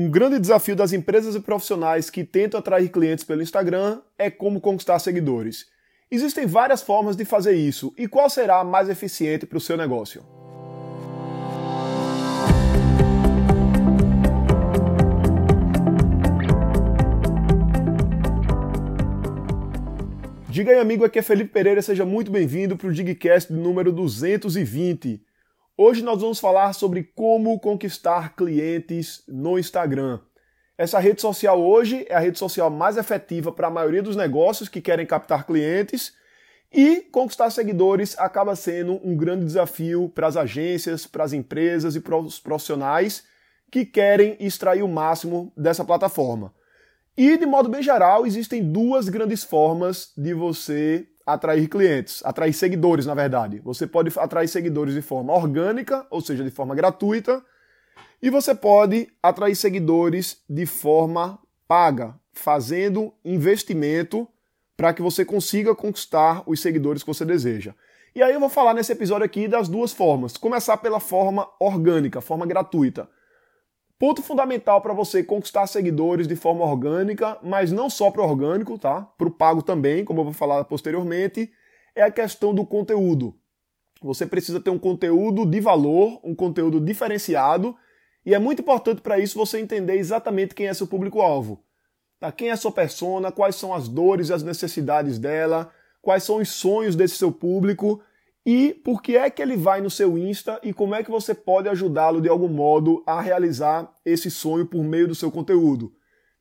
Um grande desafio das empresas e profissionais que tentam atrair clientes pelo Instagram é como conquistar seguidores. Existem várias formas de fazer isso e qual será a mais eficiente para o seu negócio? Diga aí, amigo, aqui é Felipe Pereira, seja muito bem-vindo para o Digcast número 220. Hoje nós vamos falar sobre como conquistar clientes no Instagram. Essa rede social hoje é a rede social mais efetiva para a maioria dos negócios que querem captar clientes e conquistar seguidores acaba sendo um grande desafio para as agências, para as empresas e para os profissionais que querem extrair o máximo dessa plataforma. E, de modo bem geral, existem duas grandes formas de você atrair clientes, atrair seguidores, na verdade. Você pode atrair seguidores de forma orgânica, ou seja, de forma gratuita, e você pode atrair seguidores de forma paga, fazendo investimento para que você consiga conquistar os seguidores que você deseja. E aí eu vou falar nesse episódio aqui das duas formas. Começar pela forma orgânica, forma gratuita. Ponto fundamental para você conquistar seguidores de forma orgânica, mas não só para o orgânico, tá? Para o pago também, como eu vou falar posteriormente, é a questão do conteúdo. Você precisa ter um conteúdo de valor, um conteúdo diferenciado, e é muito importante para isso você entender exatamente quem é seu público-alvo. Tá? Quem é sua persona, quais são as dores e as necessidades dela, quais são os sonhos desse seu público e por que é que ele vai no seu Insta e como é que você pode ajudá-lo de algum modo a realizar esse sonho por meio do seu conteúdo.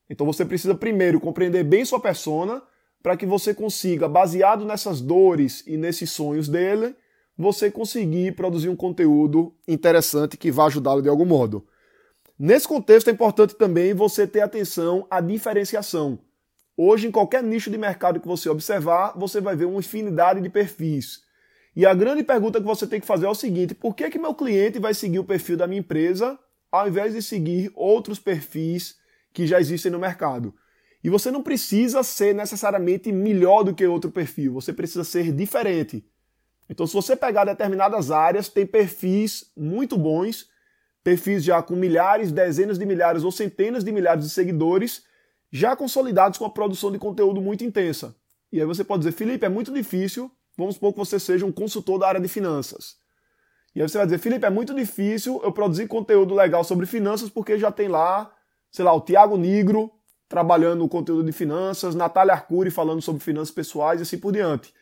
Então você precisa primeiro compreender bem sua persona para que você consiga, baseado nessas dores e nesses sonhos dele, você conseguir produzir um conteúdo interessante que vá ajudá-lo de algum modo. Nesse contexto é importante também você ter atenção à diferenciação. Hoje, em qualquer nicho de mercado que você observar, você vai ver uma infinidade de perfis. E a grande pergunta que você tem que fazer é o seguinte: por que, que meu cliente vai seguir o perfil da minha empresa ao invés de seguir outros perfis que já existem no mercado? E você não precisa ser necessariamente melhor do que outro perfil, você precisa ser diferente. Então, se você pegar determinadas áreas, tem perfis muito bons, perfis já com milhares, dezenas de milhares ou centenas de milhares de seguidores, já consolidados com a produção de conteúdo muito intensa. E aí você pode dizer, Felipe, é muito difícil Vamos supor que você seja um consultor da área de finanças. E aí você vai dizer, Felipe, é muito difícil eu produzir conteúdo legal sobre finanças porque já tem lá, sei lá, o Tiago Nigro trabalhando no conteúdo de finanças, Natália Arcuri falando sobre finanças pessoais e assim por diante.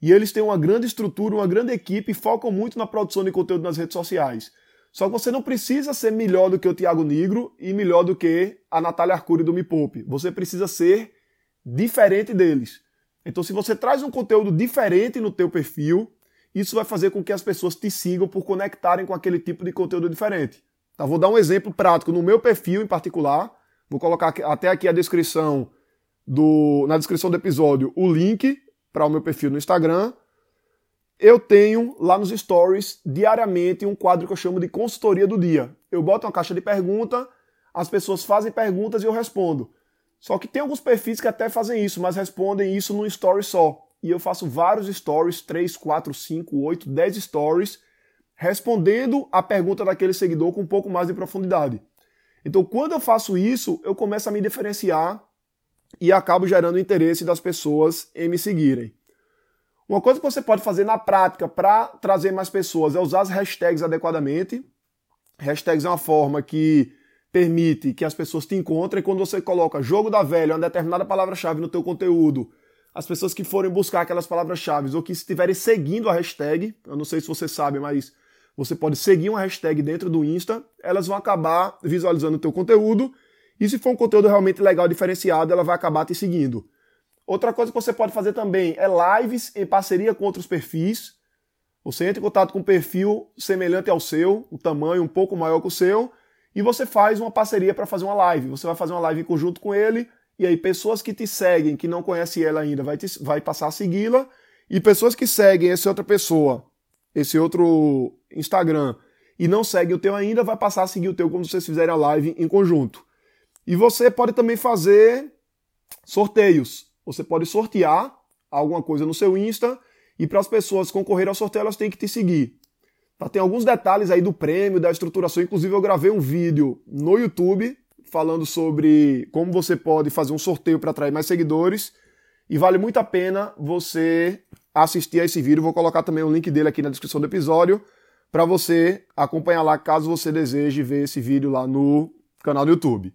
E eles têm uma grande estrutura, uma grande equipe e focam muito na produção de conteúdo nas redes sociais. Só que você não precisa ser melhor do que o Tiago Nigro e melhor do que a Natália Arcuri do Me Poupe. Você precisa ser diferente deles. Então, se você traz um conteúdo diferente no teu perfil, isso vai fazer com que as pessoas te sigam por conectarem com aquele tipo de conteúdo diferente. Tá? Vou dar um exemplo prático no meu perfil em particular. Vou colocar até aqui a descrição do, na descrição do episódio o link para o meu perfil no Instagram. Eu tenho lá nos stories diariamente um quadro que eu chamo de consultoria do dia. Eu boto uma caixa de pergunta, as pessoas fazem perguntas e eu respondo. Só que tem alguns perfis que até fazem isso, mas respondem isso num story só. E eu faço vários stories, 3, 4, 5, 8, 10 stories, respondendo a pergunta daquele seguidor com um pouco mais de profundidade. Então, quando eu faço isso, eu começo a me diferenciar e acabo gerando interesse das pessoas em me seguirem. Uma coisa que você pode fazer na prática para trazer mais pessoas é usar as hashtags adequadamente. Hashtags é uma forma que permite que as pessoas te encontrem quando você coloca jogo da velha, uma determinada palavra-chave no teu conteúdo. As pessoas que forem buscar aquelas palavras-chave ou que estiverem seguindo a hashtag, eu não sei se você sabe, mas você pode seguir uma hashtag dentro do Insta, elas vão acabar visualizando o teu conteúdo e se for um conteúdo realmente legal, diferenciado, ela vai acabar te seguindo. Outra coisa que você pode fazer também é lives em parceria com outros perfis. Você entra em contato com um perfil semelhante ao seu, o tamanho um pouco maior que o seu, e você faz uma parceria para fazer uma live. Você vai fazer uma live em conjunto com ele, e aí pessoas que te seguem, que não conhecem ela ainda, vai, te, vai passar a segui-la, e pessoas que seguem essa outra pessoa, esse outro Instagram, e não seguem o teu ainda, vai passar a seguir o teu quando vocês fizerem a live em conjunto. E você pode também fazer sorteios. Você pode sortear alguma coisa no seu Insta, e para as pessoas concorrer ao sorteio, elas têm que te seguir. Tá, tem alguns detalhes aí do prêmio, da estruturação. Inclusive, eu gravei um vídeo no YouTube falando sobre como você pode fazer um sorteio para atrair mais seguidores. E vale muito a pena você assistir a esse vídeo. Vou colocar também o link dele aqui na descrição do episódio para você acompanhar lá caso você deseje ver esse vídeo lá no canal do YouTube.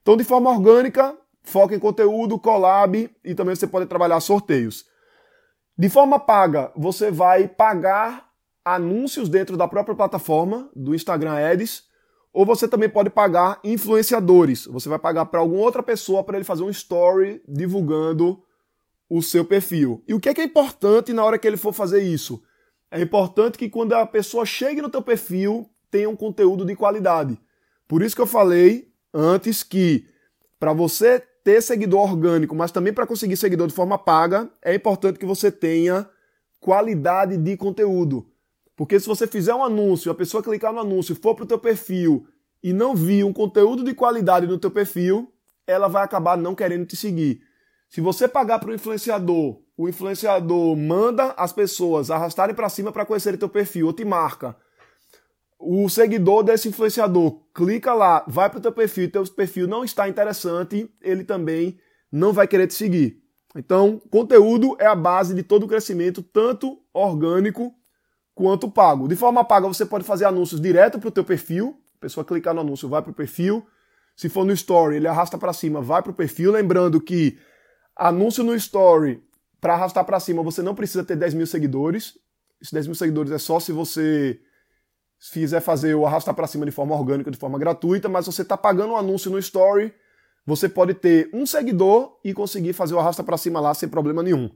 Então, de forma orgânica, foca em conteúdo, collab e também você pode trabalhar sorteios. De forma paga, você vai pagar anúncios dentro da própria plataforma do Instagram Ads, ou você também pode pagar influenciadores. Você vai pagar para alguma outra pessoa para ele fazer um story divulgando o seu perfil. E o que é, que é importante na hora que ele for fazer isso? É importante que quando a pessoa chegue no teu perfil, tenha um conteúdo de qualidade. Por isso que eu falei antes que para você ter seguidor orgânico, mas também para conseguir seguidor de forma paga, é importante que você tenha qualidade de conteúdo. Porque se você fizer um anúncio, a pessoa clicar no anúncio, for para o teu perfil e não vir um conteúdo de qualidade no teu perfil, ela vai acabar não querendo te seguir. Se você pagar para o influenciador, o influenciador manda as pessoas arrastarem para cima para conhecerem teu perfil ou te marca. O seguidor desse influenciador clica lá, vai para o teu perfil, teu perfil não está interessante, ele também não vai querer te seguir. Então, conteúdo é a base de todo o crescimento, tanto orgânico quanto pago. De forma paga, você pode fazer anúncios direto para o teu perfil. A pessoa clicar no anúncio, vai para o perfil. Se for no Story, ele arrasta para cima, vai para o perfil. Lembrando que Anúncio no Story, para arrastar para cima, você não precisa ter 10 mil seguidores. Esses 10 mil seguidores é só se você fizer fazer o arrastar para cima de forma orgânica, de forma gratuita, mas você está pagando um anúncio no Story, você pode ter um seguidor e conseguir fazer o arrasta para cima lá sem problema nenhum.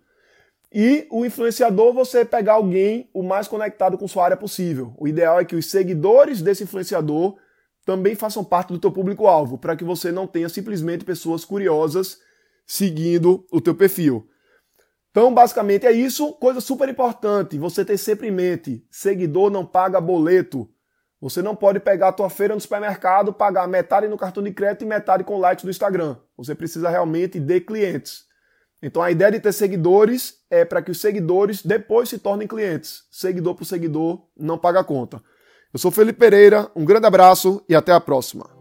E o influenciador, você pegar alguém o mais conectado com sua área possível. O ideal é que os seguidores desse influenciador também façam parte do teu público-alvo, para que você não tenha simplesmente pessoas curiosas seguindo o teu perfil. Então, basicamente é isso. Coisa super importante, você ter sempre em mente, seguidor não paga boleto. Você não pode pegar a tua feira no supermercado, pagar metade no cartão de crédito e metade com likes do Instagram. Você precisa realmente de clientes. Então a ideia de ter seguidores é para que os seguidores depois se tornem clientes. Seguidor por seguidor não paga conta. Eu sou Felipe Pereira, um grande abraço e até a próxima.